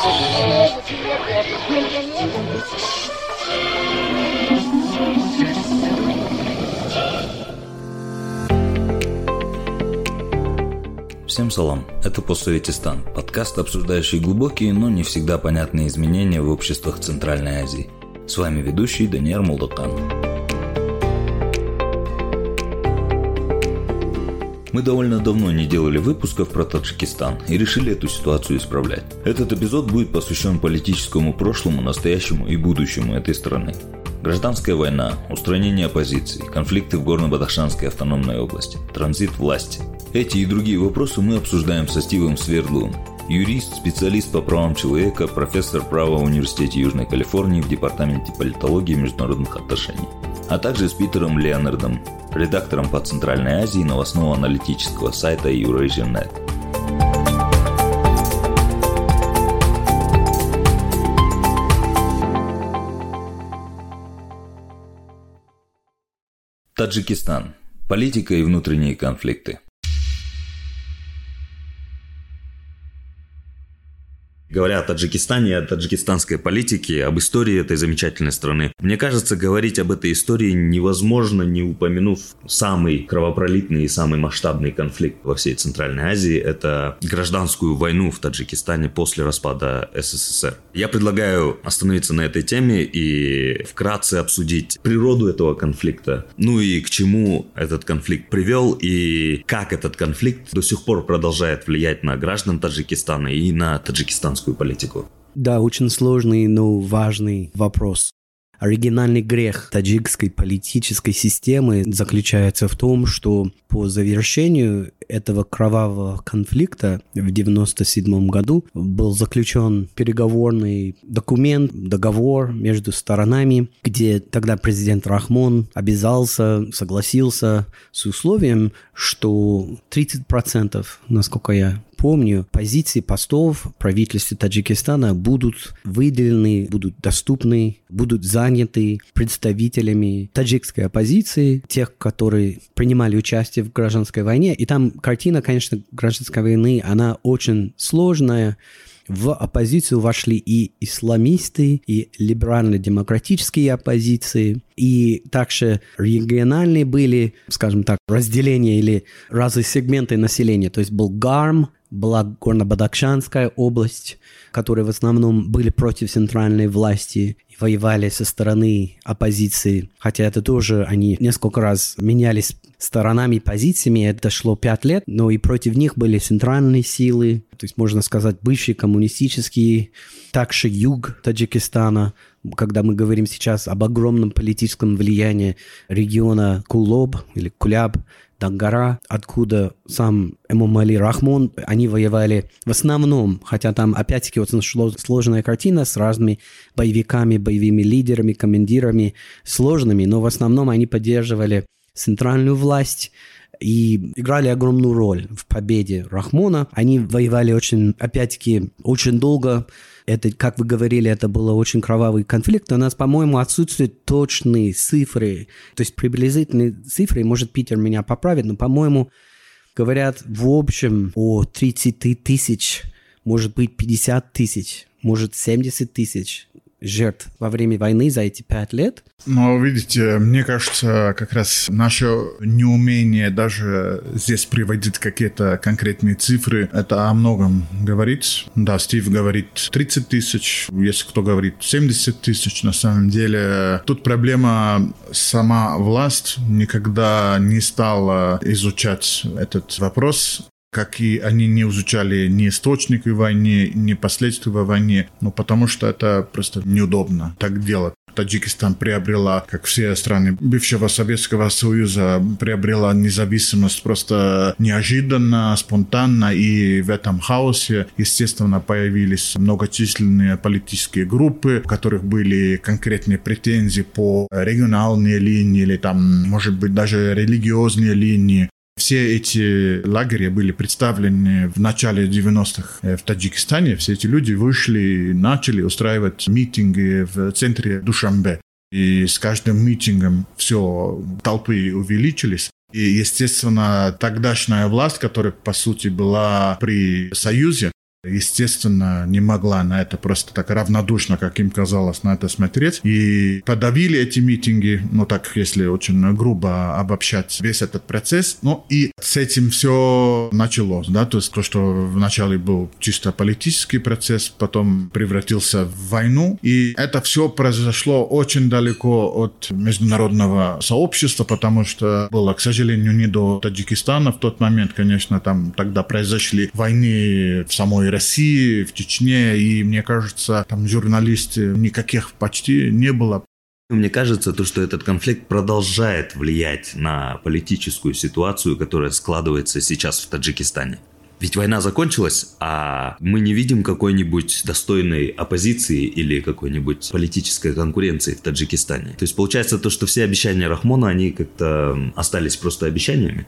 Всем салам, это «Постсоветистан», подкаст, обсуждающий глубокие, но не всегда понятные изменения в обществах Центральной Азии. С вами ведущий Даниэр Молдокан. Мы довольно давно не делали выпусков про Таджикистан и решили эту ситуацию исправлять. Этот эпизод будет посвящен политическому прошлому, настоящему и будущему этой страны. Гражданская война, устранение оппозиции, конфликты в Горно-Бадахшанской автономной области, транзит власти. Эти и другие вопросы мы обсуждаем со Стивом Свердловым, юрист, специалист по правам человека, профессор права в Университете Южной Калифорнии в Департаменте политологии и международных отношений, а также с Питером Леонардом, редактором по Центральной Азии новостного аналитического сайта Eurasian.net. Таджикистан. Политика и внутренние конфликты. Говоря о Таджикистане, о таджикистанской политике, об истории этой замечательной страны, мне кажется, говорить об этой истории невозможно, не упомянув самый кровопролитный и самый масштабный конфликт во всей Центральной Азии. Это гражданскую войну в Таджикистане после распада СССР. Я предлагаю остановиться на этой теме и вкратце обсудить природу этого конфликта, ну и к чему этот конфликт привел и как этот конфликт до сих пор продолжает влиять на граждан Таджикистана и на таджикистанскую американскую политику? Да, очень сложный, но важный вопрос. Оригинальный грех таджикской политической системы заключается в том, что по завершению этого кровавого конфликта в 1997 году был заключен переговорный документ, договор между сторонами, где тогда президент Рахмон обязался, согласился с условием, что 30%, насколько я помню, позиции постов правительства Таджикистана будут выделены, будут доступны, будут заняты представителями таджикской оппозиции, тех, которые принимали участие в гражданской войне. И там картина, конечно, гражданской войны, она очень сложная. В оппозицию вошли и исламисты, и либерально-демократические оппозиции, и также региональные были, скажем так, разделения или разные сегменты населения. То есть был ГАРМ, была Горно-Бадахшанская область, которые в основном были против центральной власти воевали со стороны оппозиции. Хотя это тоже они несколько раз менялись сторонами и позициями. Это шло пять лет, но и против них были центральные силы, то есть, можно сказать, бывшие коммунистические, также юг Таджикистана, когда мы говорим сейчас об огромном политическом влиянии региона Кулоб или Куляб, Дангара, откуда сам Эмомали Рахмон, они воевали в основном, хотя там опять-таки очень сложная картина с разными боевиками, боевыми лидерами, командирами, сложными, но в основном они поддерживали центральную власть, и играли огромную роль в победе Рахмона. Они воевали очень, опять-таки, очень долго. Это, как вы говорили, это был очень кровавый конфликт. У нас, по-моему, отсутствуют точные цифры, то есть приблизительные цифры, может, Питер меня поправит, но, по-моему, говорят в общем о 30 тысяч, может быть, 50 тысяч, может, 70 тысяч жертв во время войны за эти пять лет. Но, видите, мне кажется, как раз наше неумение даже здесь приводить какие-то конкретные цифры, это о многом говорит. Да, Стив говорит 30 тысяч, если кто говорит 70 тысяч, на самом деле тут проблема сама власть никогда не стала изучать этот вопрос как и они не изучали ни источники войны, ни последствия войны, ну, потому что это просто неудобно так делать. Таджикистан приобрела, как все страны бывшего Советского Союза, приобрела независимость просто неожиданно, спонтанно, и в этом хаосе, естественно, появились многочисленные политические группы, у которых были конкретные претензии по региональной линии или там, может быть, даже религиозные линии. Все эти лагеря были представлены в начале 90-х э, в Таджикистане. Все эти люди вышли и начали устраивать митинги в центре Душамбе. И с каждым митингом все толпы увеличились. И, естественно, тогдашняя власть, которая, по сути, была при Союзе, естественно, не могла на это просто так равнодушно, как им казалось, на это смотреть. И подавили эти митинги, ну так, если очень грубо обобщать весь этот процесс. Ну и с этим все началось, да, то есть то, что вначале был чисто политический процесс, потом превратился в войну. И это все произошло очень далеко от международного сообщества, потому что было, к сожалению, не до Таджикистана в тот момент, конечно, там тогда произошли войны в самой России, в Чечне, и мне кажется, там журналисты никаких почти не было. Мне кажется, то, что этот конфликт продолжает влиять на политическую ситуацию, которая складывается сейчас в Таджикистане. Ведь война закончилась, а мы не видим какой-нибудь достойной оппозиции или какой-нибудь политической конкуренции в Таджикистане. То есть получается то, что все обещания Рахмона, они как-то остались просто обещаниями.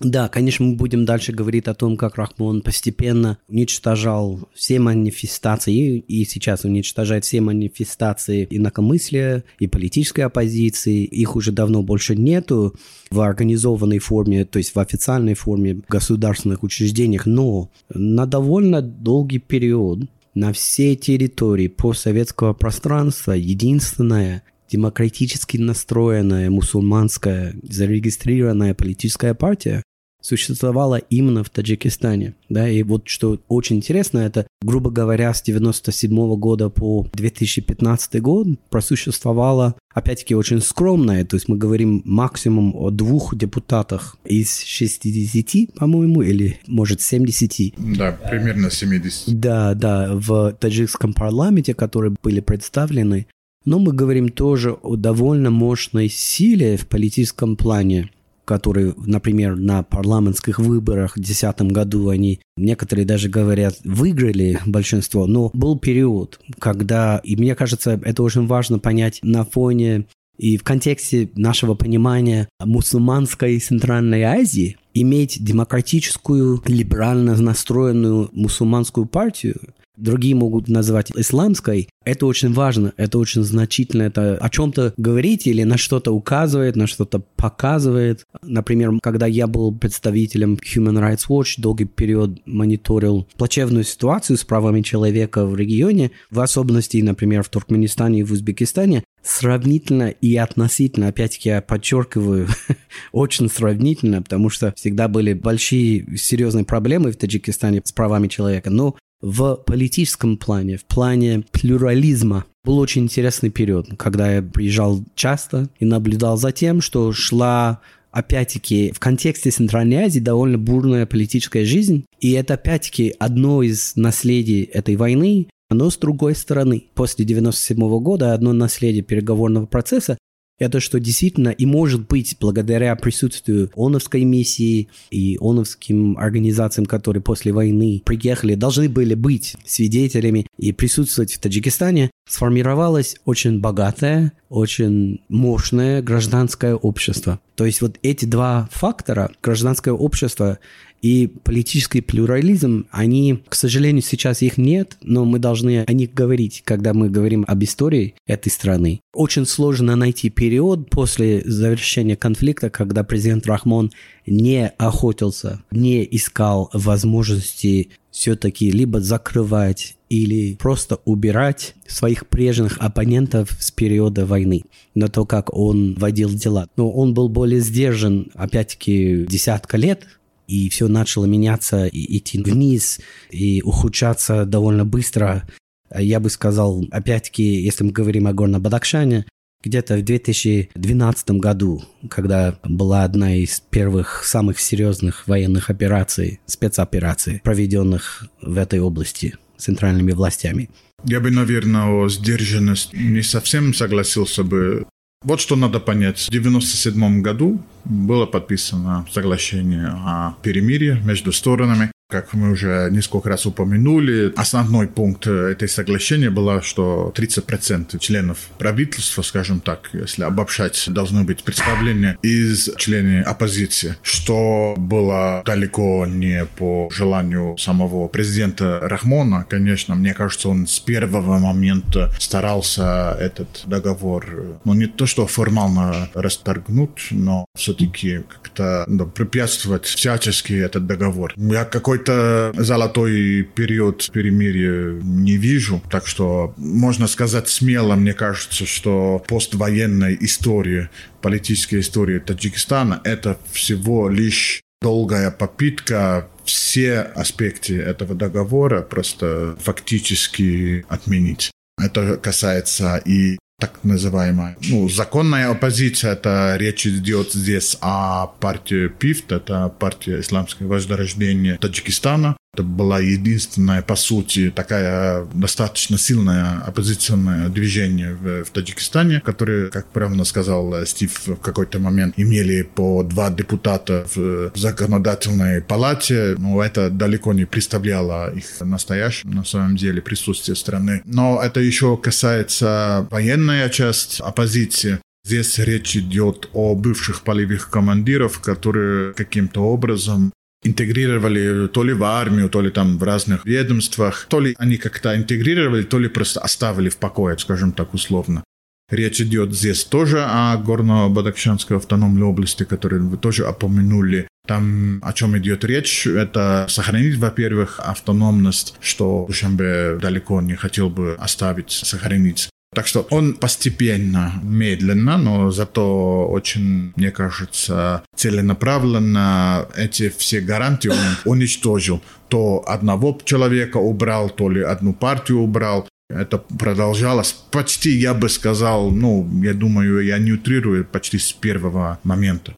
Да, конечно, мы будем дальше говорить о том, как Рахмон постепенно уничтожал все манифестации, и сейчас уничтожает все манифестации инакомыслия и политической оппозиции. Их уже давно больше нету в организованной форме, то есть в официальной форме в государственных учреждениях, но на довольно долгий период на всей территории постсоветского пространства единственная демократически настроенная мусульманская зарегистрированная политическая партия существовала именно в Таджикистане. Да, и вот что очень интересно, это, грубо говоря, с 97 года по 2015 год просуществовала, опять-таки, очень скромная, то есть мы говорим максимум о двух депутатах из 60, по-моему, или, может, 70. Да, примерно 70. Да, да, в таджикском парламенте, которые были представлены но мы говорим тоже о довольно мощной силе в политическом плане, которые, например, на парламентских выборах в 2010 году они, некоторые даже говорят, выиграли большинство, но был период, когда, и мне кажется, это очень важно понять на фоне и в контексте нашего понимания мусульманской Центральной Азии, иметь демократическую, либерально настроенную мусульманскую партию, другие могут назвать исламской, это очень важно, это очень значительно, это о чем-то говорить или на что-то указывает, на что-то показывает. Например, когда я был представителем Human Rights Watch, долгий период мониторил плачевную ситуацию с правами человека в регионе, в особенности, например, в Туркменистане и в Узбекистане, сравнительно и относительно, опять-таки я подчеркиваю, очень сравнительно, потому что всегда были большие серьезные проблемы в Таджикистане с правами человека, но в политическом плане, в плане плюрализма. Был очень интересный период, когда я приезжал часто и наблюдал за тем, что шла опять-таки, в контексте Центральной Азии довольно бурная политическая жизнь. И это, опять-таки, одно из наследий этой войны. Но с другой стороны, после 1997 года одно наследие переговорного процесса это что действительно и может быть благодаря присутствию ОНовской миссии и ОНовским организациям, которые после войны приехали, должны были быть свидетелями и присутствовать в Таджикистане, сформировалось очень богатое, очень мощное гражданское общество. То есть вот эти два фактора, гражданское общество и политический плюрализм, они, к сожалению, сейчас их нет, но мы должны о них говорить, когда мы говорим об истории этой страны. Очень сложно найти период после завершения конфликта, когда президент Рахмон не охотился, не искал возможности все-таки либо закрывать или просто убирать своих прежних оппонентов с периода войны на то, как он водил дела. Но он был более сдержан, опять-таки, десятка лет, и все начало меняться, и идти вниз, и ухудшаться довольно быстро. Я бы сказал, опять-таки, если мы говорим о Горно-Бадакшане, где-то в 2012 году, когда была одна из первых самых серьезных военных операций, спецопераций, проведенных в этой области центральными властями. Я бы, наверное, о сдержанности не совсем согласился бы. Вот что надо понять. В 1997 году было подписано соглашение о перемирии между сторонами. Как мы уже несколько раз упомянули, основной пункт этой соглашения было, что 30% членов правительства, скажем так, если обобщать, должны быть представлены из членов оппозиции, что было далеко не по желанию самого президента Рахмона. Конечно, мне кажется, он с первого момента старался этот договор, ну не то, что формально расторгнуть, но все-таки как-то ну, препятствовать всячески этот договор. Я какой какой-то золотой период перемирия не вижу. Так что можно сказать смело, мне кажется, что поствоенная история, политическая история Таджикистана – это всего лишь долгая попытка все аспекты этого договора просто фактически отменить. Это касается и так называемая, ну, законная оппозиция, это речь идет здесь о партии ПИФТ, это партия Исламского возрождения Таджикистана, это была единственная, по сути, такая достаточно сильная оппозиционное движение в, в Таджикистане, которое, как правильно сказал Стив, в какой-то момент имели по два депутата в законодательной палате, но это далеко не представляло их настоящем, на самом деле, присутствие страны. Но это еще касается военной части оппозиции. Здесь речь идет о бывших полевых командиров, которые каким-то образом интегрировали то ли в армию, то ли там в разных ведомствах, то ли они как-то интегрировали, то ли просто оставили в покое, скажем так условно. Речь идет здесь тоже о Горно-Бадахшанской автономной области, которую вы тоже упомянули. Там о чем идет речь, это сохранить, во-первых, автономность, что Душанбе далеко не хотел бы оставить, сохранить. Так что он постепенно, медленно, но зато очень, мне кажется, целенаправленно эти все гарантии он уничтожил. То одного человека убрал, то ли одну партию убрал. Это продолжалось почти, я бы сказал, ну, я думаю, я не утрирую, почти с первого момента.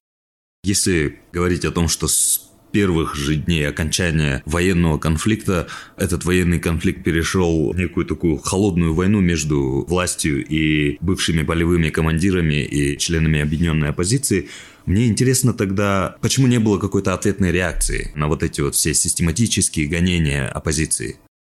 Если говорить о том, что с первых же дней окончания военного конфликта этот военный конфликт перешел в некую такую холодную войну между властью и бывшими полевыми командирами и членами объединенной оппозиции. Мне интересно тогда, почему не было какой-то ответной реакции на вот эти вот все систематические гонения оппозиции?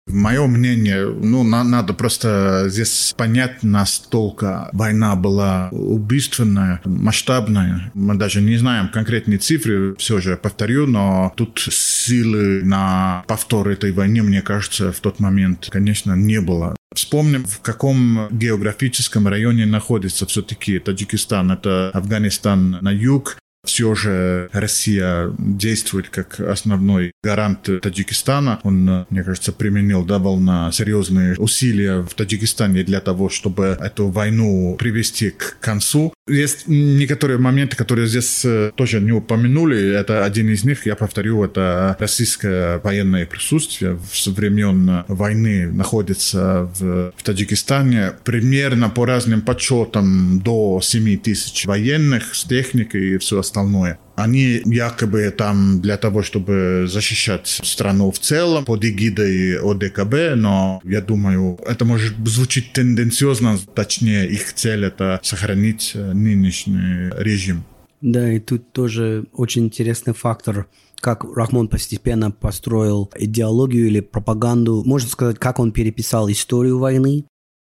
Мое мнение, ну, на, надо просто здесь понять, настолько война была убийственная, масштабная. Мы даже не знаем конкретные цифры, все же повторю, но тут силы на повтор этой войны, мне кажется, в тот момент, конечно, не было. Вспомним, в каком географическом районе находится все-таки Таджикистан. Это Афганистан на юг, все же Россия действует как основной гарант Таджикистана. Он, мне кажется, применил довольно серьезные усилия в Таджикистане для того, чтобы эту войну привести к концу. Есть некоторые моменты, которые здесь э, тоже не упомянули. Это один из них, я повторю, это российское военное присутствие в времен войны находится в, в Таджикистане. Примерно по разным подсчетам до 7 тысяч военных с техникой и все остальное. Они якобы там для того, чтобы защищать страну в целом под эгидой ОДКБ, но я думаю, это может звучить тенденциозно, точнее их цель это сохранить нынешний режим. Да, и тут тоже очень интересный фактор как Рахмон постепенно построил идеологию или пропаганду, можно сказать, как он переписал историю войны,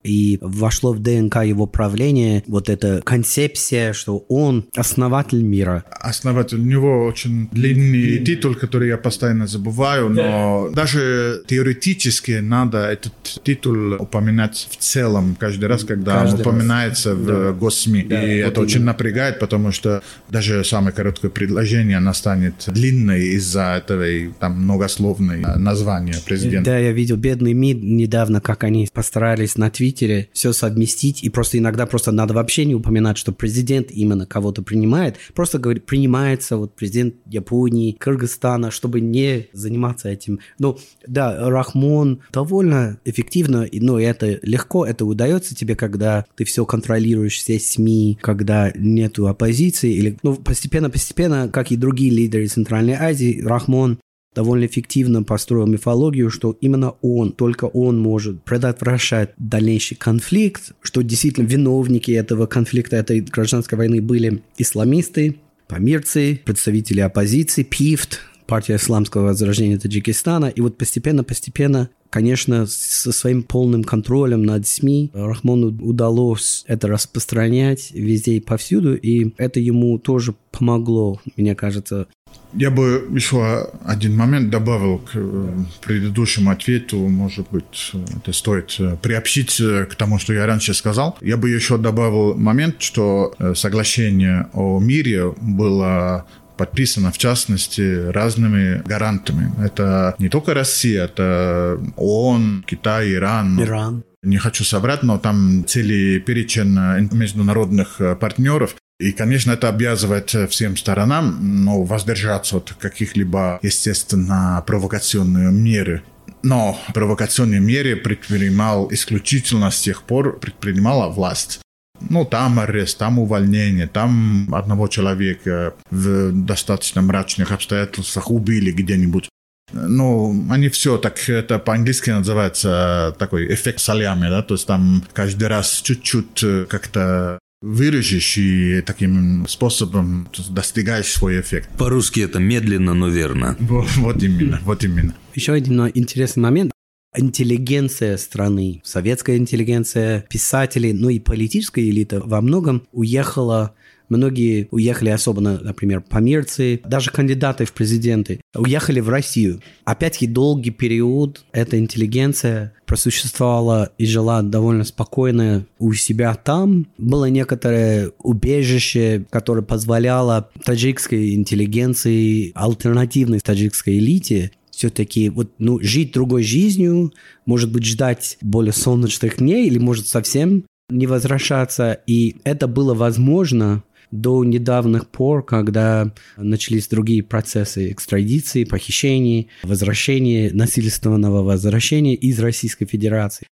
и вошло в ДНК его правления вот эта концепция, что он основатель мира. Основатель. У него очень длинный титул, который я постоянно забываю, но даже теоретически надо этот титул упоминать в целом каждый раз, когда каждый он упоминается раз. в да. госсми. Да, и вот это именно. очень напрягает, потому что даже самое короткое предложение, оно станет длинной из-за этого там многословной названия президента. Да, я видел бедный МИД недавно, как они постарались на Твиттере Твиттере все совместить, и просто иногда просто надо вообще не упоминать, что президент именно кого-то принимает, просто говорит, принимается вот президент Японии, Кыргызстана, чтобы не заниматься этим. Ну, да, Рахмон довольно эффективно, но это легко, это удается тебе, когда ты все контролируешь, все СМИ, когда нету оппозиции, или, ну, постепенно-постепенно, как и другие лидеры Центральной Азии, Рахмон довольно эффективно построил мифологию, что именно он, только он может предотвращать дальнейший конфликт, что действительно виновники этого конфликта, этой гражданской войны были исламисты, памирцы, представители оппозиции, ПИФТ, партия исламского возрождения Таджикистана. И вот постепенно-постепенно, конечно, со своим полным контролем над СМИ Рахмону удалось это распространять везде и повсюду, и это ему тоже помогло, мне кажется, я бы еще один момент добавил к э, предыдущему ответу. Может быть, это стоит э, приобщить э, к тому, что я раньше сказал. Я бы еще добавил момент, что соглашение о мире было подписана, в частности, разными гарантами. Это не только Россия, это ООН, Китай, Иран. Иран. Не хочу соврать, но там целый перечень международных партнеров. И, конечно, это обязывает всем сторонам ну, воздержаться от каких-либо, естественно, провокационных меры. Но провокационные меры предпринимал исключительно с тех пор предпринимала власть. Ну, там арест, там увольнение, там одного человека в достаточно мрачных обстоятельствах убили где-нибудь. Ну, они все так, это по-английски называется такой эффект солями, да, то есть там каждый раз чуть-чуть э, как-то выражешь и таким способом достигаешь свой эффект. По-русски это медленно, но верно. Вот, вот именно, вот именно. Еще один интересный момент интеллигенция страны, советская интеллигенция, писатели, ну и политическая элита во многом уехала Многие уехали, особенно, например, померцы, даже кандидаты в президенты, уехали в Россию. Опять-таки, долгий период эта интеллигенция просуществовала и жила довольно спокойно у себя там. Было некоторое убежище, которое позволяло таджикской интеллигенции, альтернативной таджикской элите все-таки вот, ну, жить другой жизнью, может быть, ждать более солнечных дней или, может, совсем не возвращаться. И это было возможно до недавних пор, когда начались другие процессы экстрадиции, похищений, возвращения, насильственного возвращения из Российской Федерации.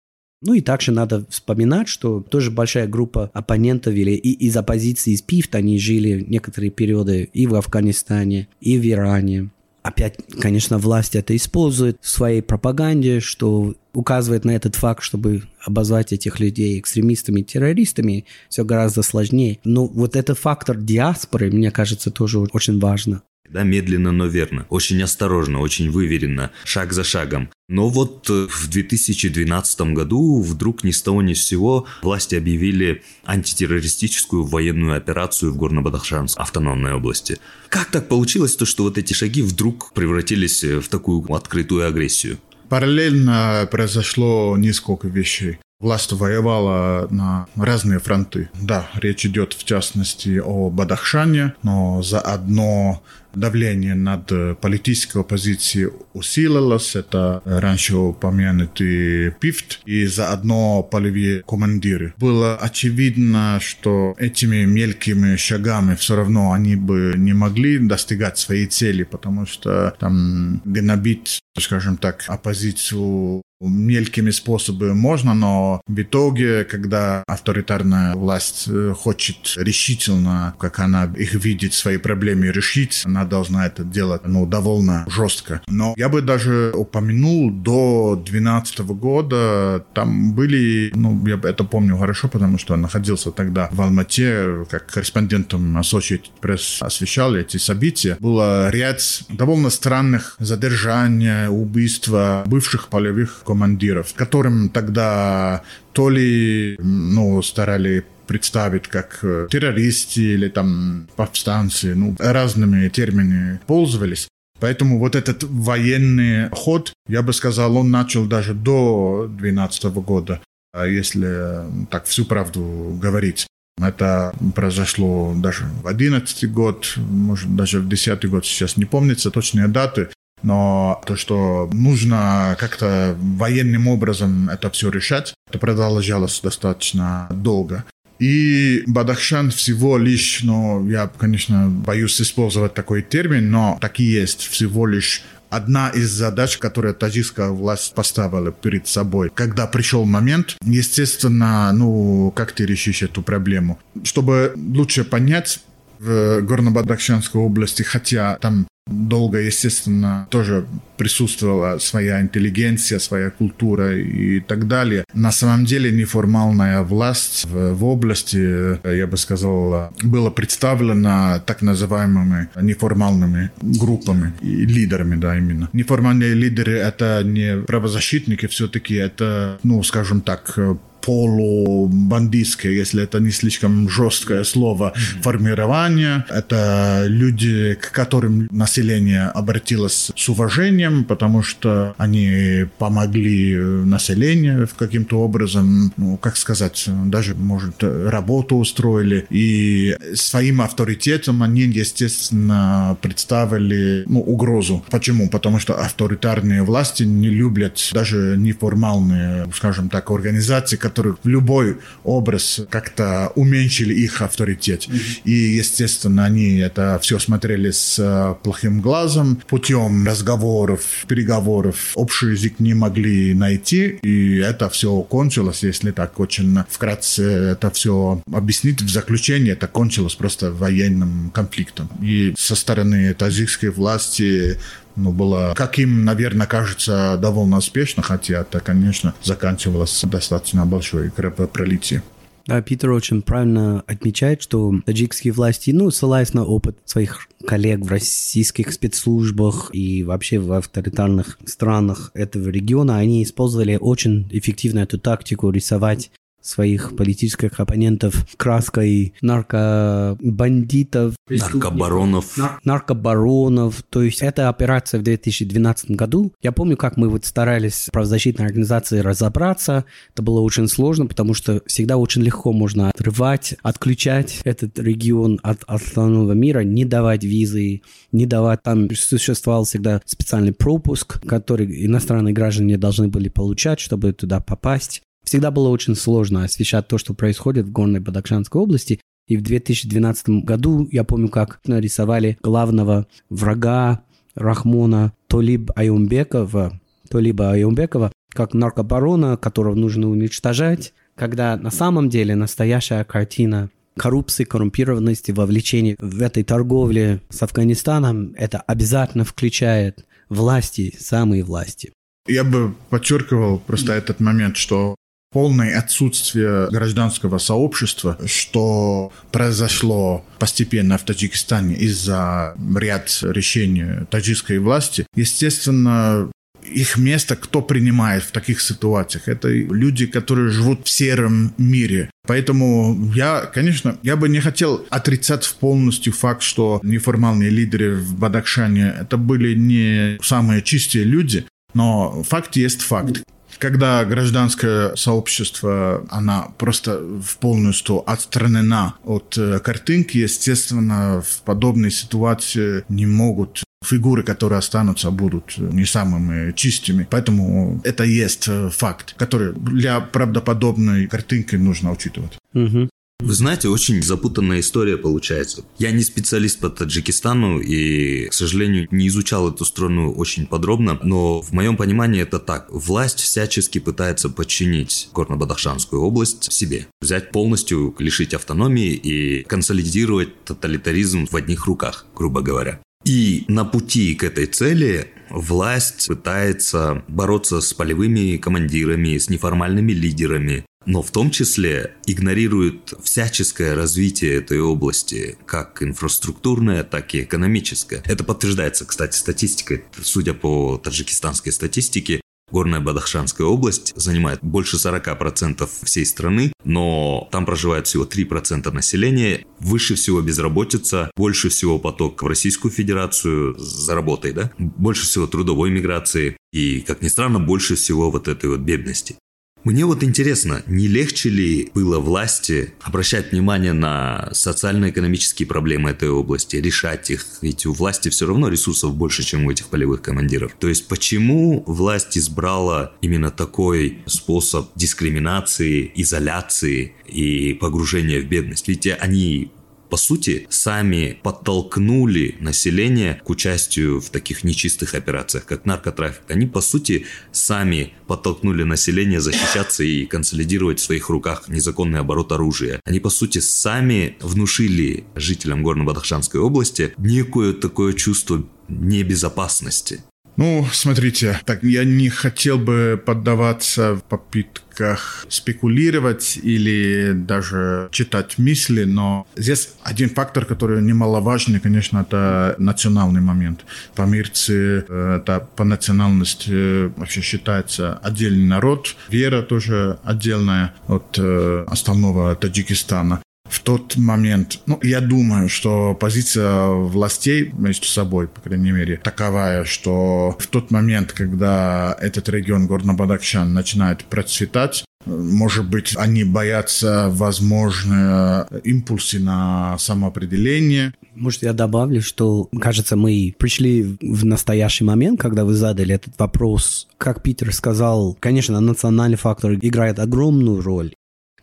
Ну и также надо вспоминать, что тоже большая группа оппонентов или и из оппозиции, из ПИФТ, они жили некоторые периоды и в Афганистане, и в Иране. Опять, конечно, власть это использует в своей пропаганде, что указывает на этот факт, чтобы обозвать этих людей экстремистами, террористами, все гораздо сложнее. Но вот этот фактор диаспоры, мне кажется, тоже очень важно. Да, медленно, но верно. Очень осторожно, очень выверенно, шаг за шагом. Но вот э, в 2012 году вдруг ни с того ни с сего власти объявили антитеррористическую военную операцию в Горно-Бадахшанской автономной области. Как так получилось, то, что вот эти шаги вдруг превратились э, в такую открытую агрессию? Параллельно произошло несколько вещей. Власть воевала на разные фронты. Да, речь идет в частности о Бадахшане, но заодно давление над политической оппозицией усилилось. Это раньше упомянутый ПИФТ и заодно полевые командиры. Было очевидно, что этими мелкими шагами все равно они бы не могли достигать своей цели, потому что там гнобить, скажем так, оппозицию мелкими способами можно, но в итоге, когда авторитарная власть э, хочет решительно, как она их видит, свои проблемы решить, она должна это делать, ну, довольно жестко. Но я бы даже упомянул, до 2012 года там были, ну, я это помню хорошо, потому что находился тогда в Алмате, как корреспондентом Associated Press освещал эти события. Было ряд довольно странных задержаний, убийства бывших полевых командиров, которым тогда то ли ну, старали представить как э, террористы или там повстанцы, ну, разными терминами пользовались. Поэтому вот этот военный ход, я бы сказал, он начал даже до 2012 года, а если так всю правду говорить. Это произошло даже в 11 год, может, даже в 10 год, сейчас не помнится точные даты. Но то, что нужно как-то военным образом это все решать, это продолжалось достаточно долго. И Бадахшан всего лишь, ну, я, конечно, боюсь использовать такой термин, но так и есть, всего лишь одна из задач, которую таджикская власть поставила перед собой. Когда пришел момент, естественно, ну, как ты решишь эту проблему? Чтобы лучше понять, в Горно-Бадахшанской области, хотя там долго, естественно, тоже присутствовала своя интеллигенция, своя культура и так далее. На самом деле неформальная власть в, в области, я бы сказал, была представлена так называемыми неформальными группами и лидерами, да, именно. Неформальные лидеры — это не правозащитники, все-таки это, ну, скажем так, полубандитское, если это не слишком жесткое слово, формирование. Это люди, к которым население обратилось с уважением, потому что они помогли населению каким-то образом, ну, как сказать, даже, может, работу устроили. И своим авторитетом они, естественно, представили ну, угрозу. Почему? Потому что авторитарные власти не любят даже неформальные, скажем так, организации, которые в любой образ как-то уменьшили их авторитет. Mm-hmm. И, естественно, они это все смотрели с э, плохим глазом. Путем разговоров, переговоров общий язык не могли найти. И это все кончилось, если так очень вкратце это все объяснить. В заключении это кончилось просто военным конфликтом. И со стороны таджикской власти ну, было, как им, наверное, кажется, довольно успешно, хотя это, конечно, заканчивалось достаточно большой кровопролитие. Да, Питер очень правильно отмечает, что таджикские власти, ну, ссылаясь на опыт своих коллег в российских спецслужбах и вообще в авторитарных странах этого региона, они использовали очень эффективно эту тактику рисовать своих политических оппонентов краской наркобандитов, наркобаронов. Нар- наркобаронов. То есть эта операция в 2012 году. Я помню, как мы вот старались в правозащитной организации разобраться. Это было очень сложно, потому что всегда очень легко можно отрывать, отключать этот регион от остального мира, не давать визы, не давать... Там существовал всегда специальный пропуск, который иностранные граждане должны были получать, чтобы туда попасть. Всегда было очень сложно освещать то, что происходит в горной Бадахшанской области. И в 2012 году, я помню, как нарисовали главного врага Рахмона Толиб Аюмбекова, Толиба Аюмбекова, как наркобарона, которого нужно уничтожать, когда на самом деле настоящая картина коррупции, коррумпированности, вовлечения в этой торговле с Афганистаном, это обязательно включает власти, самые власти. Я бы подчеркивал просто этот момент, что полное отсутствие гражданского сообщества, что произошло постепенно в Таджикистане из-за ряд решений таджикской власти, естественно, их место кто принимает в таких ситуациях? Это люди, которые живут в сером мире. Поэтому я, конечно, я бы не хотел отрицать полностью факт, что неформальные лидеры в Бадакшане это были не самые чистые люди, но факт есть факт когда гражданское сообщество, она просто в полностью отстранена от э, картинки, естественно, в подобной ситуации не могут фигуры, которые останутся, будут не самыми чистыми. Поэтому это есть э, факт, который для правдоподобной картинки нужно учитывать. Угу. Вы знаете, очень запутанная история получается. Я не специалист по Таджикистану и, к сожалению, не изучал эту страну очень подробно, но в моем понимании это так. Власть всячески пытается подчинить Горно-Бадахшанскую область себе. Взять полностью, лишить автономии и консолидировать тоталитаризм в одних руках, грубо говоря. И на пути к этой цели власть пытается бороться с полевыми командирами, с неформальными лидерами, но в том числе игнорирует всяческое развитие этой области, как инфраструктурное, так и экономическое. Это подтверждается, кстати, статистикой. Судя по таджикистанской статистике, Горная Бадахшанская область занимает больше 40% всей страны, но там проживает всего 3% населения. Выше всего безработица, больше всего поток в Российскую Федерацию за работой, да? Больше всего трудовой миграции и, как ни странно, больше всего вот этой вот бедности. Мне вот интересно, не легче ли было власти обращать внимание на социально-экономические проблемы этой области, решать их? Ведь у власти все равно ресурсов больше, чем у этих полевых командиров. То есть почему власть избрала именно такой способ дискриминации, изоляции и погружения в бедность? Ведь они по сути, сами подтолкнули население к участию в таких нечистых операциях, как наркотрафик. Они, по сути, сами подтолкнули население защищаться и консолидировать в своих руках незаконный оборот оружия. Они, по сути, сами внушили жителям Горно-Бадахшанской области некое такое чувство небезопасности. Ну, смотрите, так я не хотел бы поддаваться в попытках спекулировать или даже читать мысли, но здесь один фактор, который немаловажный, конечно, это национальный момент. Памирцы, э, это по национальности вообще считается отдельный народ, вера тоже отдельная от э, остального Таджикистана в тот момент, ну, я думаю, что позиция властей между собой, по крайней мере, таковая, что в тот момент, когда этот регион Горно-Бадахшан начинает процветать, может быть, они боятся, возможно, импульсы на самоопределение. Может, я добавлю, что, кажется, мы пришли в настоящий момент, когда вы задали этот вопрос. Как Питер сказал, конечно, национальный фактор играет огромную роль.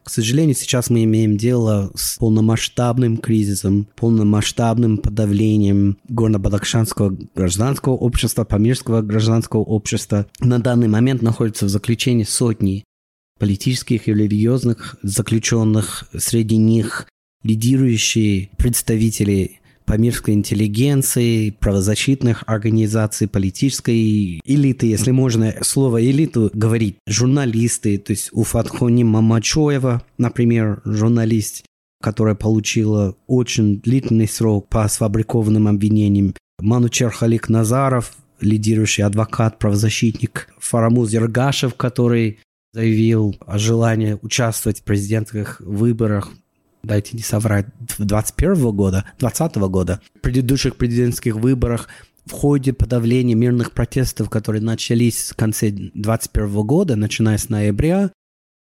К сожалению, сейчас мы имеем дело с полномасштабным кризисом, полномасштабным подавлением горно-бадахшанского гражданского общества, памирского гражданского общества. На данный момент находятся в заключении сотни политических и религиозных заключенных, среди них лидирующие представители памирской интеллигенции, правозащитных организаций, политической элиты, если можно слово элиту говорить, журналисты, то есть у Фатхони Мамачоева, например, журналист, которая получила очень длительный срок по сфабрикованным обвинениям, Манучер Халик Назаров, лидирующий адвокат, правозащитник, Фарамуз Ергашев, который заявил о желании участвовать в президентских выборах дайте не соврать, 21 года, 20 года, в предыдущих президентских выборах в ходе подавления мирных протестов, которые начались в конце 2021 года, начиная с ноября,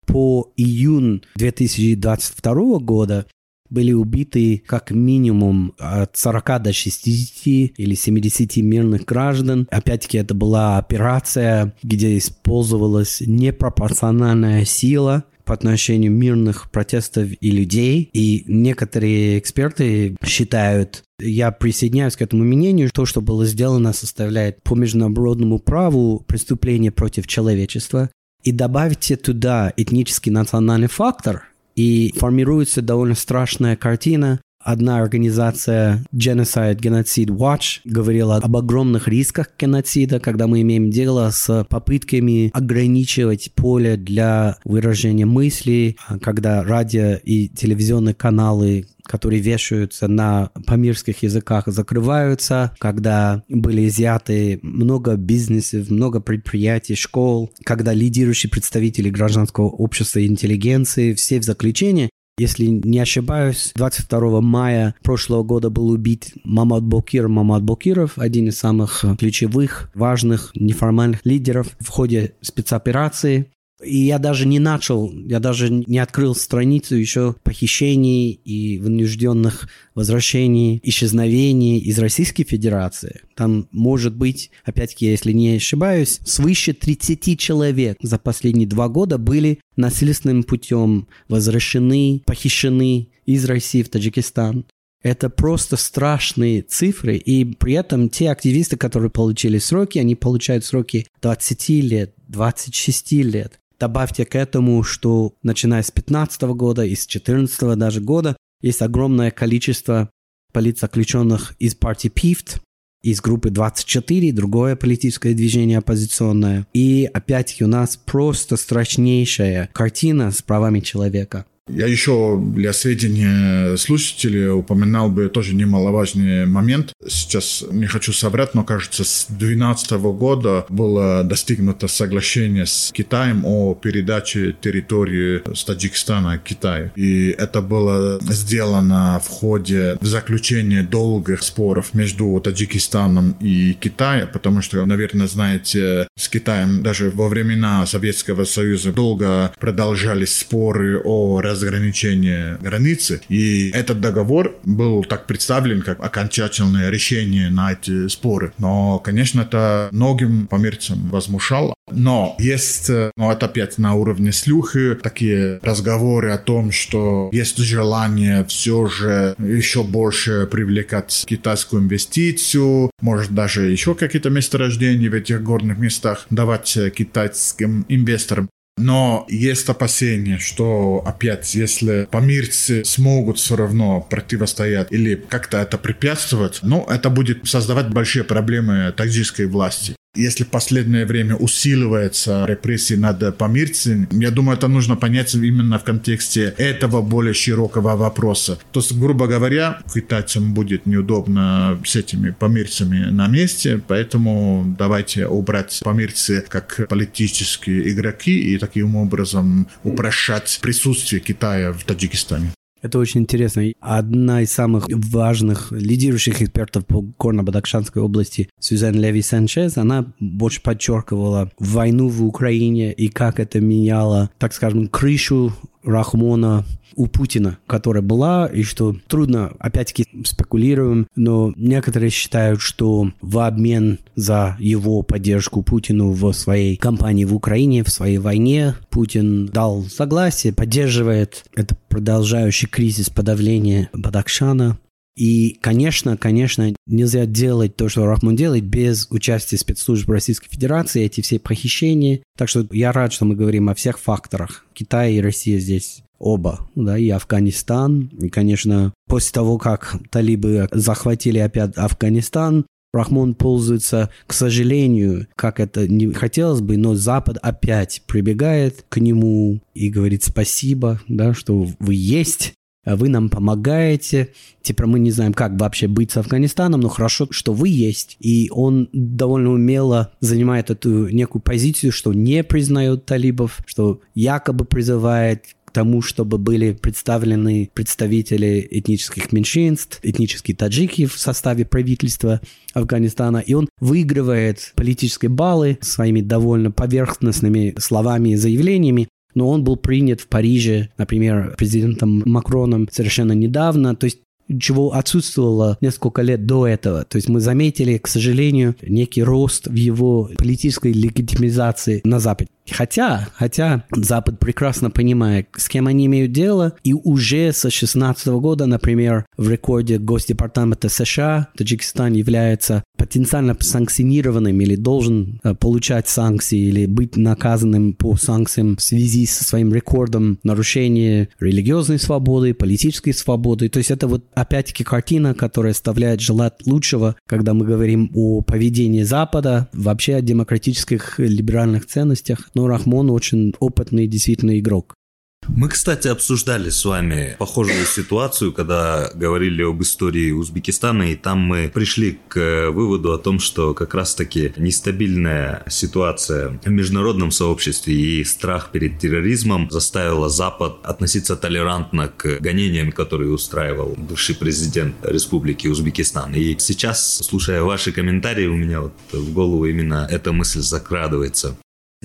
по июнь 2022 года были убиты как минимум от 40 до 60 или 70 мирных граждан. Опять-таки, это была операция, где использовалась непропорциональная сила по отношению мирных протестов и людей. И некоторые эксперты считают, я присоединяюсь к этому мнению, то, что было сделано, составляет по международному праву преступление против человечества. И добавьте туда этнический национальный фактор, и формируется довольно страшная картина Одна организация Genocide Genocide Watch говорила об огромных рисках геноцида, когда мы имеем дело с попытками ограничивать поле для выражения мыслей, когда радио и телевизионные каналы которые вешаются на памирских языках, закрываются, когда были изъяты много бизнесов, много предприятий, школ, когда лидирующие представители гражданского общества и интеллигенции, все в заключении, если не ошибаюсь, 22 мая прошлого года был убит Мамад Бокир Мамад Бокиров, один из самых ключевых, важных, неформальных лидеров в ходе спецоперации. И я даже не начал, я даже не открыл страницу еще похищений и вынужденных возвращений, исчезновений из Российской Федерации. Там может быть, опять-таки, если не ошибаюсь, свыше 30 человек за последние два года были насильственным путем возвращены, похищены из России в Таджикистан. Это просто страшные цифры, и при этом те активисты, которые получили сроки, они получают сроки 20 лет, 26 лет. Добавьте к этому, что начиная с 15 года и с 14 даже года есть огромное количество политзаключенных из партии ПИФТ, из группы 24, другое политическое движение оппозиционное. И опять-таки у нас просто страшнейшая картина с правами человека. Я еще для сведения слушателей упоминал бы тоже немаловажный момент. Сейчас не хочу соврать, но кажется, с 2012 года было достигнуто соглашение с Китаем о передаче территории с Таджикистана Китаю. И это было сделано в ходе заключения долгих споров между Таджикистаном и Китаем, потому что, наверное, знаете, с Китаем даже во времена Советского Союза долго продолжались споры о разграничение границы. И этот договор был так представлен, как окончательное решение на эти споры. Но, конечно, это многим померцам возмущало. Но есть, ну это опять на уровне слухи, такие разговоры о том, что есть желание все же еще больше привлекать китайскую инвестицию, может даже еще какие-то месторождения в этих горных местах давать китайским инвесторам. Но есть опасение, что опять, если помирцы смогут все равно противостоять или как-то это препятствовать, ну, это будет создавать большие проблемы таджикской власти. Если в последнее время усиливается репрессии над помирцами, я думаю, это нужно понять именно в контексте этого более широкого вопроса. То есть, грубо говоря, китайцам будет неудобно с этими помирцами на месте, поэтому давайте убрать помирцы как политические игроки и таким образом упрощать присутствие Китая в Таджикистане. Это очень интересно. Одна из самых важных лидирующих экспертов по Горно-Бадахшанской области, Сюзан Леви Санчез, она больше подчеркивала войну в Украине и как это меняло, так скажем, крышу Рахмона у Путина, которая была, и что трудно, опять-таки, спекулируем, но некоторые считают, что в обмен за его поддержку Путину в своей кампании в Украине, в своей войне, Путин дал согласие, поддерживает. Это продолжающий кризис подавления Бадакшана, и, конечно, конечно, нельзя делать то, что Рахмон делает, без участия спецслужб Российской Федерации, эти все похищения. Так что я рад, что мы говорим о всех факторах. Китай и Россия здесь оба, да, и Афганистан. И, конечно, после того, как талибы захватили опять Афганистан, Рахмон пользуется, к сожалению, как это не хотелось бы, но Запад опять прибегает к нему и говорит спасибо, да, что вы есть, вы нам помогаете, типа мы не знаем, как вообще быть с Афганистаном, но хорошо, что вы есть. И он довольно умело занимает эту некую позицию, что не признает талибов, что якобы призывает тому, чтобы были представлены представители этнических меньшинств, этнические таджики в составе правительства Афганистана, и он выигрывает политические баллы своими довольно поверхностными словами и заявлениями, но он был принят в Париже, например, президентом Макроном совершенно недавно. То есть чего отсутствовало несколько лет до этого. То есть мы заметили, к сожалению, некий рост в его политической легитимизации на Западе. Хотя, хотя Запад прекрасно понимает, с кем они имеют дело, и уже со 16 года, например, в рекорде Госдепартамента США Таджикистан является потенциально санкционированным или должен э, получать санкции или быть наказанным по санкциям в связи со своим рекордом нарушения религиозной свободы, политической свободы. То есть это вот опять-таки картина, которая оставляет желать лучшего, когда мы говорим о поведении Запада, вообще о демократических либеральных ценностях но Рахмон очень опытный действительно игрок. Мы, кстати, обсуждали с вами похожую ситуацию, когда говорили об истории Узбекистана, и там мы пришли к выводу о том, что как раз-таки нестабильная ситуация в международном сообществе и страх перед терроризмом заставила Запад относиться толерантно к гонениям, которые устраивал бывший президент Республики Узбекистан. И сейчас, слушая ваши комментарии, у меня вот в голову именно эта мысль закрадывается.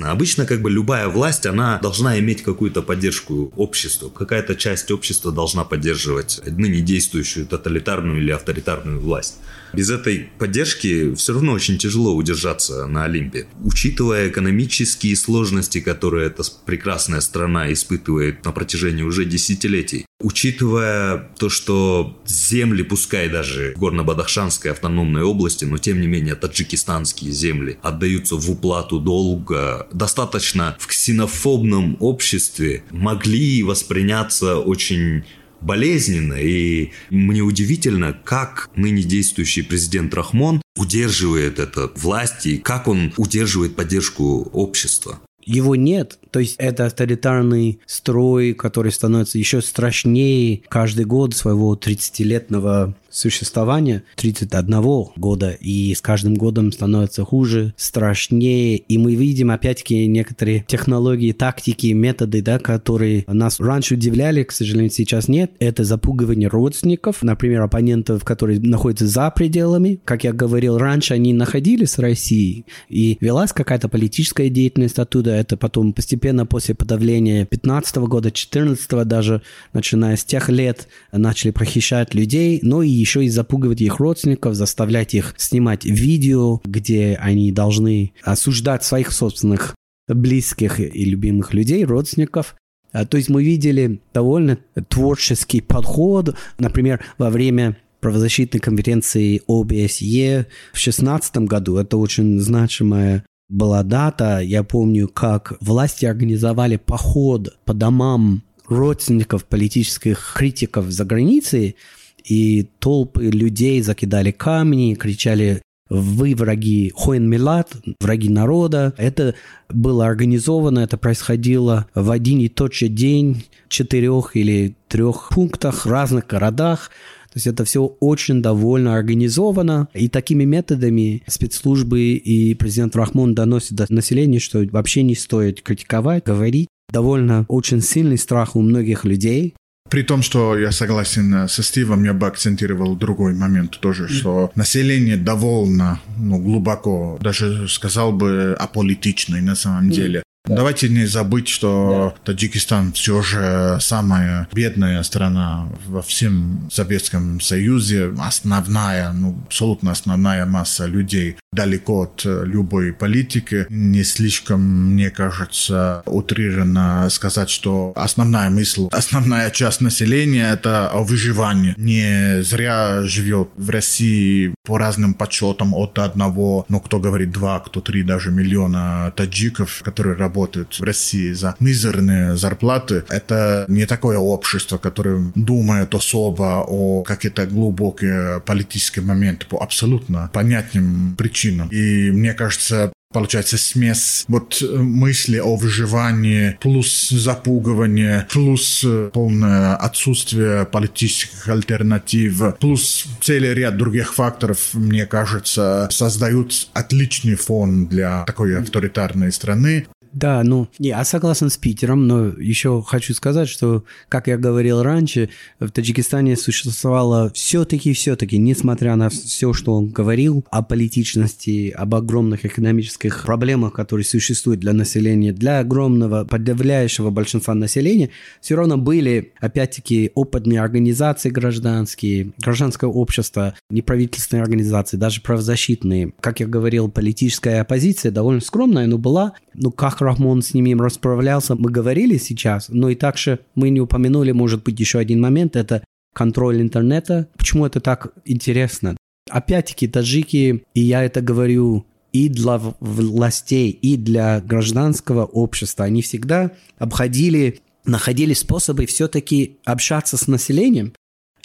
Обычно как бы любая власть, она должна иметь какую-то поддержку обществу. Какая-то часть общества должна поддерживать ныне действующую тоталитарную или авторитарную власть. Без этой поддержки все равно очень тяжело удержаться на Олимпе. Учитывая экономические сложности, которые эта прекрасная страна испытывает на протяжении уже десятилетий, учитывая то, что земли, пускай даже горно-бадахшанской автономной области, но тем не менее таджикистанские земли отдаются в уплату долга, достаточно в ксенофобном обществе могли восприняться очень болезненно, и мне удивительно, как ныне действующий президент Рахмон удерживает это власть и как он удерживает поддержку общества. Его нет. То есть это авторитарный строй, который становится еще страшнее каждый год своего 30-летнего существования 31 года, и с каждым годом становится хуже, страшнее, и мы видим опять-таки некоторые технологии, тактики, методы, да, которые нас раньше удивляли, к сожалению, сейчас нет. Это запугивание родственников, например, оппонентов, которые находятся за пределами. Как я говорил раньше, они находились в России, и велась какая-то политическая деятельность оттуда, это потом постепенно после подавления 15 года, 14 даже, начиная с тех лет, начали похищать людей, но и еще и запугивать их родственников, заставлять их снимать видео, где они должны осуждать своих собственных близких и любимых людей, родственников. А, то есть мы видели довольно творческий подход, например, во время правозащитной конференции ОБСЕ в 2016 году. Это очень значимая была дата. Я помню, как власти организовали поход по домам родственников политических критиков за границей, и толпы людей закидали камни, кричали вы враги Хоен Милат, враги народа. Это было организовано, это происходило в один и тот же день, четырех или трех пунктах, в разных городах. То есть это все очень довольно организовано. И такими методами спецслужбы и президент Рахмон доносят до населения, что вообще не стоит критиковать, говорить. Довольно очень сильный страх у многих людей. При том, что я согласен со Стивом, я бы акцентировал другой момент тоже, что население довольно ну, глубоко, даже сказал бы, аполитичное на самом деле. Да. Давайте не забыть, что да. Таджикистан все же самая бедная страна во всем Советском Союзе, основная, ну, абсолютно основная масса людей далеко от любой политики. Не слишком, мне кажется, утрированно сказать, что основная мысль, основная часть населения это о выживании. Не зря живет в России по разным подсчетам от одного, ну, кто говорит два, кто три даже миллиона таджиков, которые работают в России за мизерные зарплаты, это не такое общество, которое думает особо о какие-то глубокие политические моменты по абсолютно понятным причинам. И мне кажется, Получается смесь вот мысли о выживании, плюс запугивание, плюс полное отсутствие политических альтернатив, плюс целый ряд других факторов, мне кажется, создают отличный фон для такой авторитарной страны. Да, ну, не, я согласен с Питером, но еще хочу сказать, что, как я говорил раньше, в Таджикистане существовало все-таки, все-таки, несмотря на все, что он говорил о политичности, об огромных экономических проблемах, которые существуют для населения, для огромного, подавляющего большинства населения, все равно были, опять-таки, опытные организации гражданские, гражданское общество, неправительственные организации, даже правозащитные. Как я говорил, политическая оппозиция довольно скромная, но была, ну, как Рахмон с ними расправлялся, мы говорили сейчас, но и также мы не упомянули, может быть, еще один момент, это контроль интернета. Почему это так интересно? Опять-таки, таджики, и я это говорю и для властей, и для гражданского общества, они всегда обходили, находили способы все-таки общаться с населением.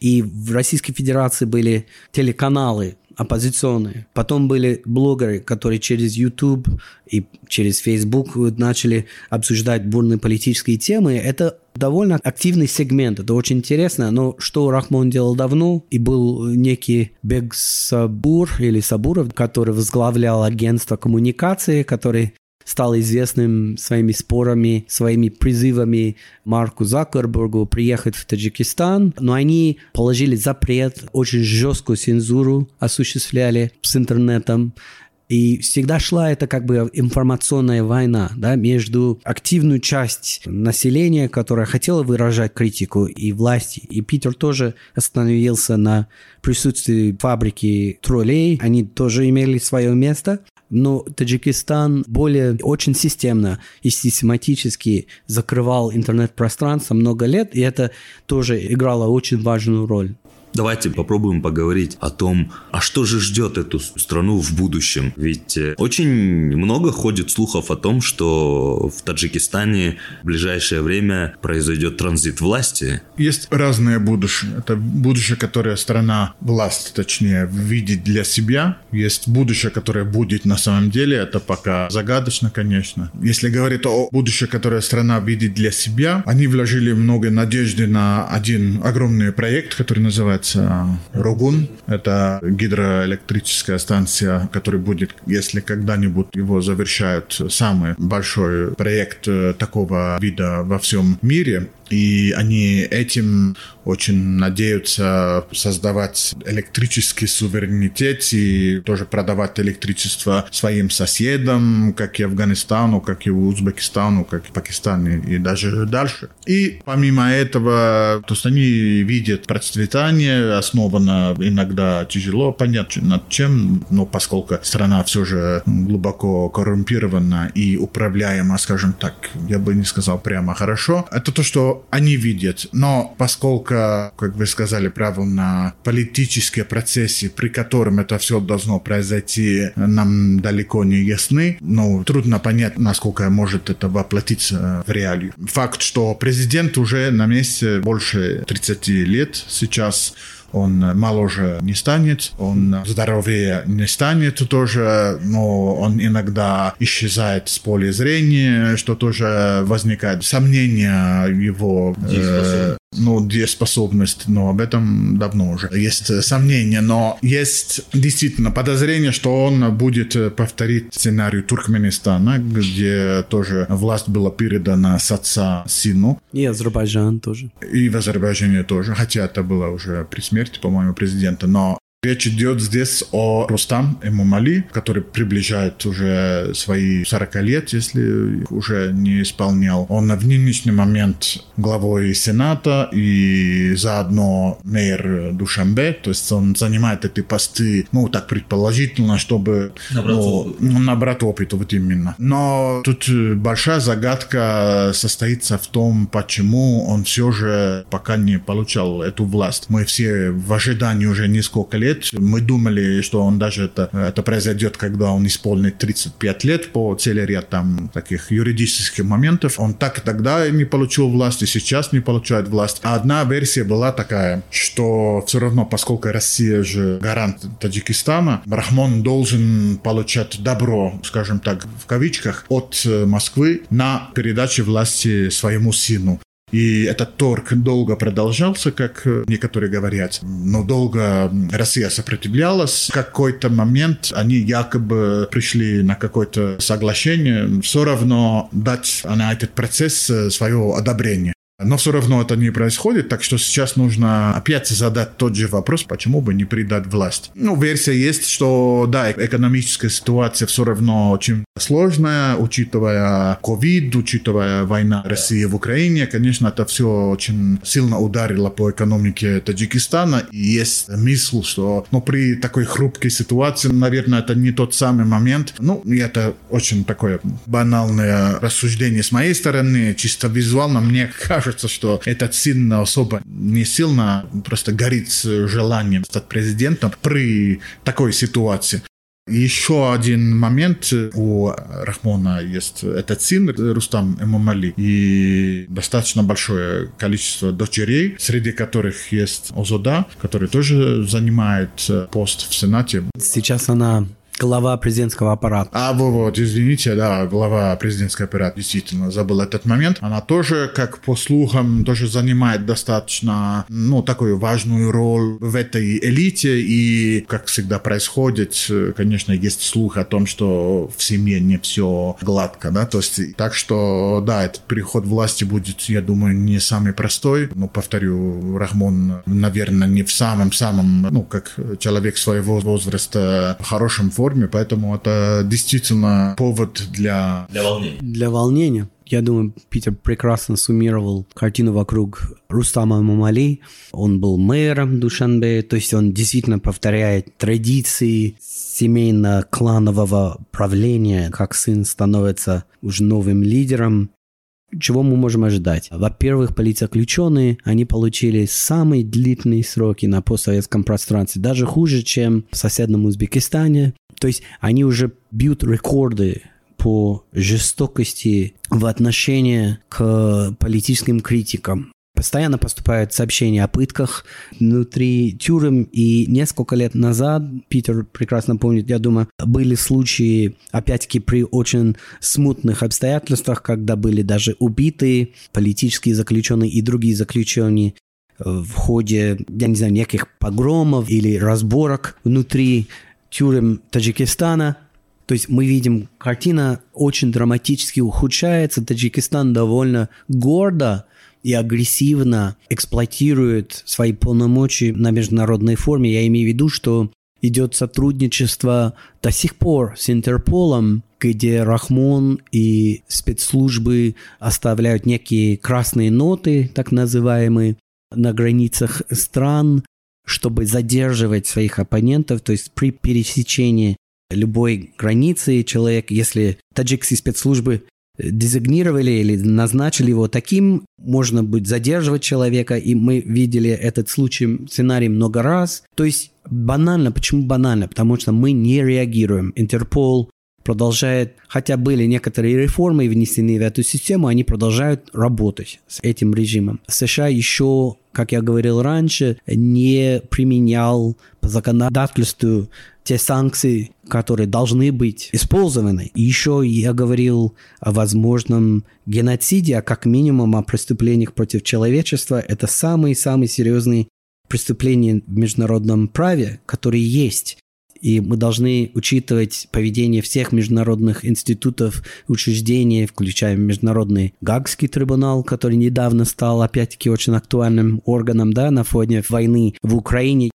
И в Российской Федерации были телеканалы, оппозиционные. Потом были блогеры, которые через YouTube и через Facebook начали обсуждать бурные политические темы. Это довольно активный сегмент, это очень интересно, но что Рахмон делал давно, и был некий Бег Сабур или Сабуров, который возглавлял агентство коммуникации, который стал известным своими спорами, своими призывами Марку Закербергу приехать в Таджикистан, но они положили запрет, очень жесткую цензуру осуществляли с интернетом. И всегда шла это как бы информационная война да, между активную часть населения, которая хотела выражать критику, и власти. И Питер тоже остановился на присутствии фабрики троллей. Они тоже имели свое место но Таджикистан более очень системно и систематически закрывал интернет-пространство много лет, и это тоже играло очень важную роль. Давайте попробуем поговорить о том, а что же ждет эту страну в будущем. Ведь э, очень много ходит слухов о том, что в Таджикистане в ближайшее время произойдет транзит власти. Есть разное будущее. Это будущее, которое страна, власть, точнее, видит для себя. Есть будущее, которое будет на самом деле. Это пока загадочно, конечно. Если говорить о будущем, которое страна видит для себя, они вложили много надежды на один огромный проект, который называется называется Рогун. Это гидроэлектрическая станция, которая будет, если когда-нибудь его завершают, самый большой проект э, такого вида во всем мире. И они этим очень надеются создавать электрический суверенитет и тоже продавать электричество своим соседам, как и Афганистану, как и Узбекистану, как и Пакистану и даже дальше. И помимо этого, то есть они видят процветание, основано иногда тяжело понять над чем, но поскольку страна все же глубоко коррумпирована и управляема, скажем так, я бы не сказал прямо хорошо, это то, что они видят. Но поскольку, как вы сказали правильно, политические процессы, при котором это все должно произойти, нам далеко не ясны. Ну, трудно понять, насколько может это воплотиться в реалию. Факт, что президент уже на месте больше 30 лет сейчас, Он моложе не станет, он здоровее не станет тоже, но он иногда исчезает с поля зрения, что тоже возникает сомнения его э, ну, дееспособность, но об этом давно уже есть сомнения, но есть действительно подозрение, что он будет повторить сценарий Туркменистана, где тоже власть была передана с отца сыну. И Азербайджан тоже. И в Азербайджане тоже, хотя это было уже при смерти, по-моему, президента, но Речь идет здесь о Рустам Эмумали, который приближает уже свои 40 лет, если уже не исполнял. Он в нынешний момент главой Сената и заодно мэр Душамбе, то есть он занимает эти посты, ну, так предположительно, чтобы набрать, ну, опыт. набрать опыт, вот именно. Но тут большая загадка состоится в том, почему он все же пока не получал эту власть. Мы все в ожидании уже несколько лет лет. Мы думали, что он даже это, это произойдет, когда он исполнит 35 лет по целый ряд там таких юридических моментов. Он так тогда не получил власть и сейчас не получает власть. А одна версия была такая, что все равно, поскольку Россия же гарант Таджикистана, Рахмон должен получать добро, скажем так, в кавичках, от Москвы на передачу власти своему сыну. И этот торг долго продолжался, как э, некоторые говорят. Но долго Россия сопротивлялась. В какой-то момент они якобы пришли на какое-то соглашение. Все равно дать на этот процесс э, свое одобрение. Но все равно это не происходит, так что сейчас нужно опять задать тот же вопрос, почему бы не придать власть. Ну, версия есть, что да, экономическая ситуация все равно очень сложная, учитывая ковид, учитывая война России в Украине, конечно, это все очень сильно ударило по экономике Таджикистана. И есть мысль, что ну, при такой хрупкой ситуации, наверное, это не тот самый момент. Ну, и это очень такое банальное рассуждение с моей стороны, чисто визуально мне кажется, кажется, что этот сын особо не сильно просто горит желанием стать президентом при такой ситуации. Еще один момент. У Рахмона есть этот сын, Рустам Эмомали, и достаточно большое количество дочерей, среди которых есть Озода, который тоже занимает пост в Сенате. Сейчас она Глава президентского аппарата. А вот, вот, извините, да, глава президентского аппарата, действительно, забыл этот момент. Она тоже, как по слухам, тоже занимает достаточно, ну, такую важную роль в этой элите. И, как всегда происходит, конечно, есть слух о том, что в семье не все гладко, да, то есть, так что, да, этот переход власти будет, я думаю, не самый простой. Но, повторю, Рахмон, наверное, не в самом-самом, ну, как человек своего возраста, в хорошем форме, форме, поэтому это действительно повод для... Для волнения. Для волнения. Я думаю, Питер прекрасно суммировал картину вокруг Рустама Мамали. Он был мэром Душанбе, то есть он действительно повторяет традиции семейно-кланового правления, как сын становится уже новым лидером. Чего мы можем ожидать? Во-первых, политзаключенные, они получили самые длительные сроки на постсоветском пространстве, даже хуже, чем в соседнем Узбекистане. То есть они уже бьют рекорды по жестокости в отношении к политическим критикам. Постоянно поступают сообщения о пытках внутри тюрем, и несколько лет назад, Питер прекрасно помнит, я думаю, были случаи, опять-таки, при очень смутных обстоятельствах, когда были даже убиты политические заключенные и другие заключенные в ходе, я не знаю, неких погромов или разборок внутри тюрем Таджикистана. То есть мы видим, картина очень драматически ухудшается. Таджикистан довольно гордо и агрессивно эксплуатирует свои полномочия на международной форме. Я имею в виду, что идет сотрудничество до сих пор с Интерполом, где Рахмон и спецслужбы оставляют некие красные ноты, так называемые, на границах стран, чтобы задерживать своих оппонентов, то есть при пересечении любой границы человек, если таджикские спецслужбы дезигнировали или назначили его таким, можно будет задерживать человека, и мы видели этот случай, сценарий много раз. То есть банально, почему банально? Потому что мы не реагируем. Интерпол продолжает, хотя были некоторые реформы внесены в эту систему, они продолжают работать с этим режимом. США еще, как я говорил раньше, не применял по законодательству те санкции, которые должны быть использованы. Еще я говорил о возможном геноциде, а как минимум о преступлениях против человечества. Это самые-самые серьезные преступления в международном праве, которые есть. И мы должны учитывать поведение всех международных институтов, учреждений, включая Международный Гагский трибунал, который недавно стал, опять-таки, очень актуальным органом да, на фоне войны в Украине.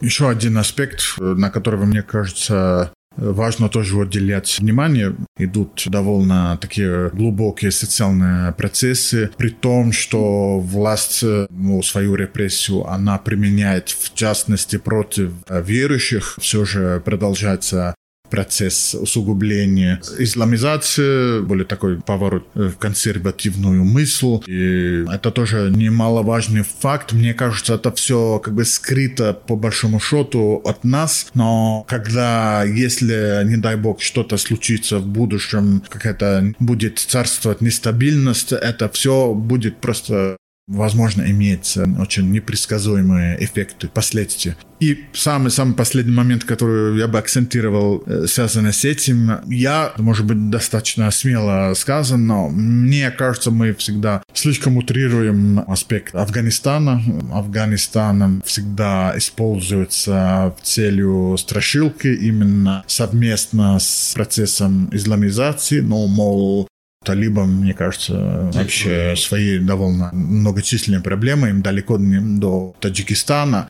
Еще один аспект, на который, мне кажется, важно тоже уделять внимание. Идут довольно такие глубокие социальные процессы, при том, что власть ну, свою репрессию она применяет в частности против верующих. Все же продолжается процесс усугубления исламизации, более такой поворот в консервативную мысль. И это тоже немаловажный факт. Мне кажется, это все как бы скрыто по большому счету от нас. Но когда, если, не дай бог, что-то случится в будущем, какая-то будет царствовать нестабильность, это все будет просто возможно, иметь очень непредсказуемые эффекты, последствия. И самый-самый последний момент, который я бы акцентировал, э, связанный с этим, я, может быть, достаточно смело сказан, но мне кажется, мы всегда слишком утрируем аспект Афганистана. Афганистаном всегда используется в целью страшилки именно совместно с процессом исламизации, но, мол, талибам, мне кажется, вообще свои довольно многочисленные проблемы, им далеко не до Таджикистана.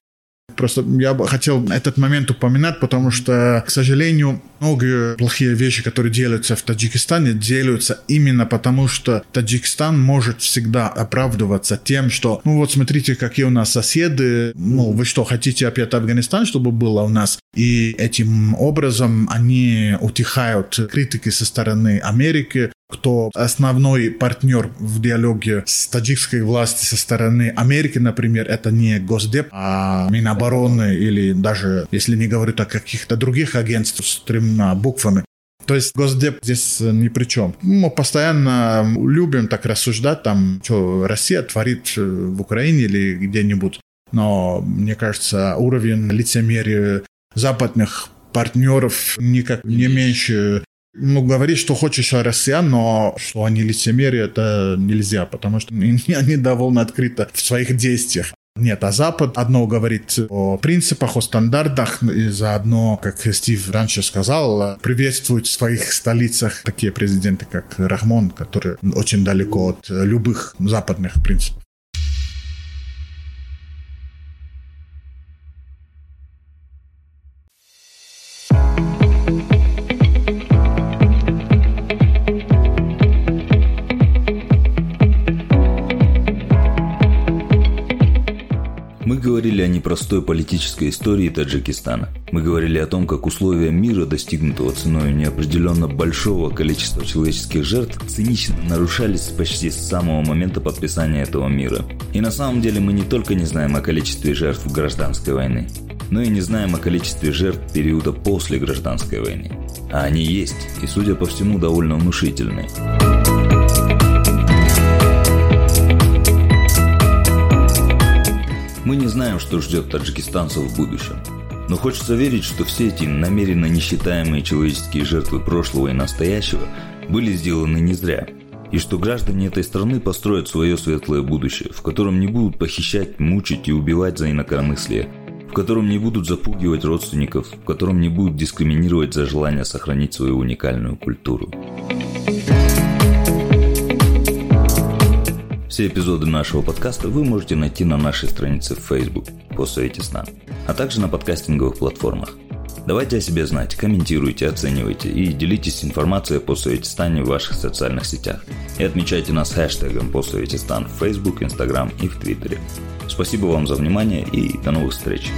Просто я бы хотел этот момент упоминать, потому что, к сожалению, многие плохие вещи, которые делаются в Таджикистане, делаются именно потому, что Таджикистан может всегда оправдываться тем, что, ну вот смотрите, какие у нас соседи, ну вы что, хотите опять Афганистан, чтобы было у нас? И этим образом они утихают критики со стороны Америки, кто основной партнер в диалоге с таджикской властью со стороны Америки, например, это не Госдеп, а Минобороны или даже, если не говорить о каких-то других агентствах буквами. То есть Госдеп здесь ни при чем. Мы постоянно любим так рассуждать, там, что Россия творит в Украине или где-нибудь. Но, мне кажется, уровень лицемерия западных партнеров никак не меньше ну, говорить, что хочешь о россиян, но что они лицемерие, это нельзя, потому что они довольно открыты в своих действиях. Нет, а Запад одно говорит о принципах, о стандартах, и заодно, как Стив раньше сказал, приветствует в своих столицах такие президенты, как Рахмон, которые очень далеко от любых западных принципов. Говорили о непростой политической истории Таджикистана. Мы говорили о том, как условия мира, достигнутого ценой неопределенно большого количества человеческих жертв, цинично нарушались почти с самого момента подписания этого мира. И на самом деле мы не только не знаем о количестве жертв гражданской войны, но и не знаем о количестве жертв периода после гражданской войны. А они есть, и судя по всему довольно внушительные. Мы не знаем, что ждет таджикистанцев в будущем. Но хочется верить, что все эти намеренно несчитаемые человеческие жертвы прошлого и настоящего были сделаны не зря. И что граждане этой страны построят свое светлое будущее, в котором не будут похищать, мучить и убивать за инакомыслие, в котором не будут запугивать родственников, в котором не будут дискриминировать за желание сохранить свою уникальную культуру. Все эпизоды нашего подкаста вы можете найти на нашей странице в Facebook по Совете Сна, а также на подкастинговых платформах. Давайте о себе знать, комментируйте, оценивайте и делитесь информацией по Совете в ваших социальных сетях. И отмечайте нас хэштегом по Совете в Facebook, Instagram и в Твиттере. Спасибо вам за внимание и до новых встреч.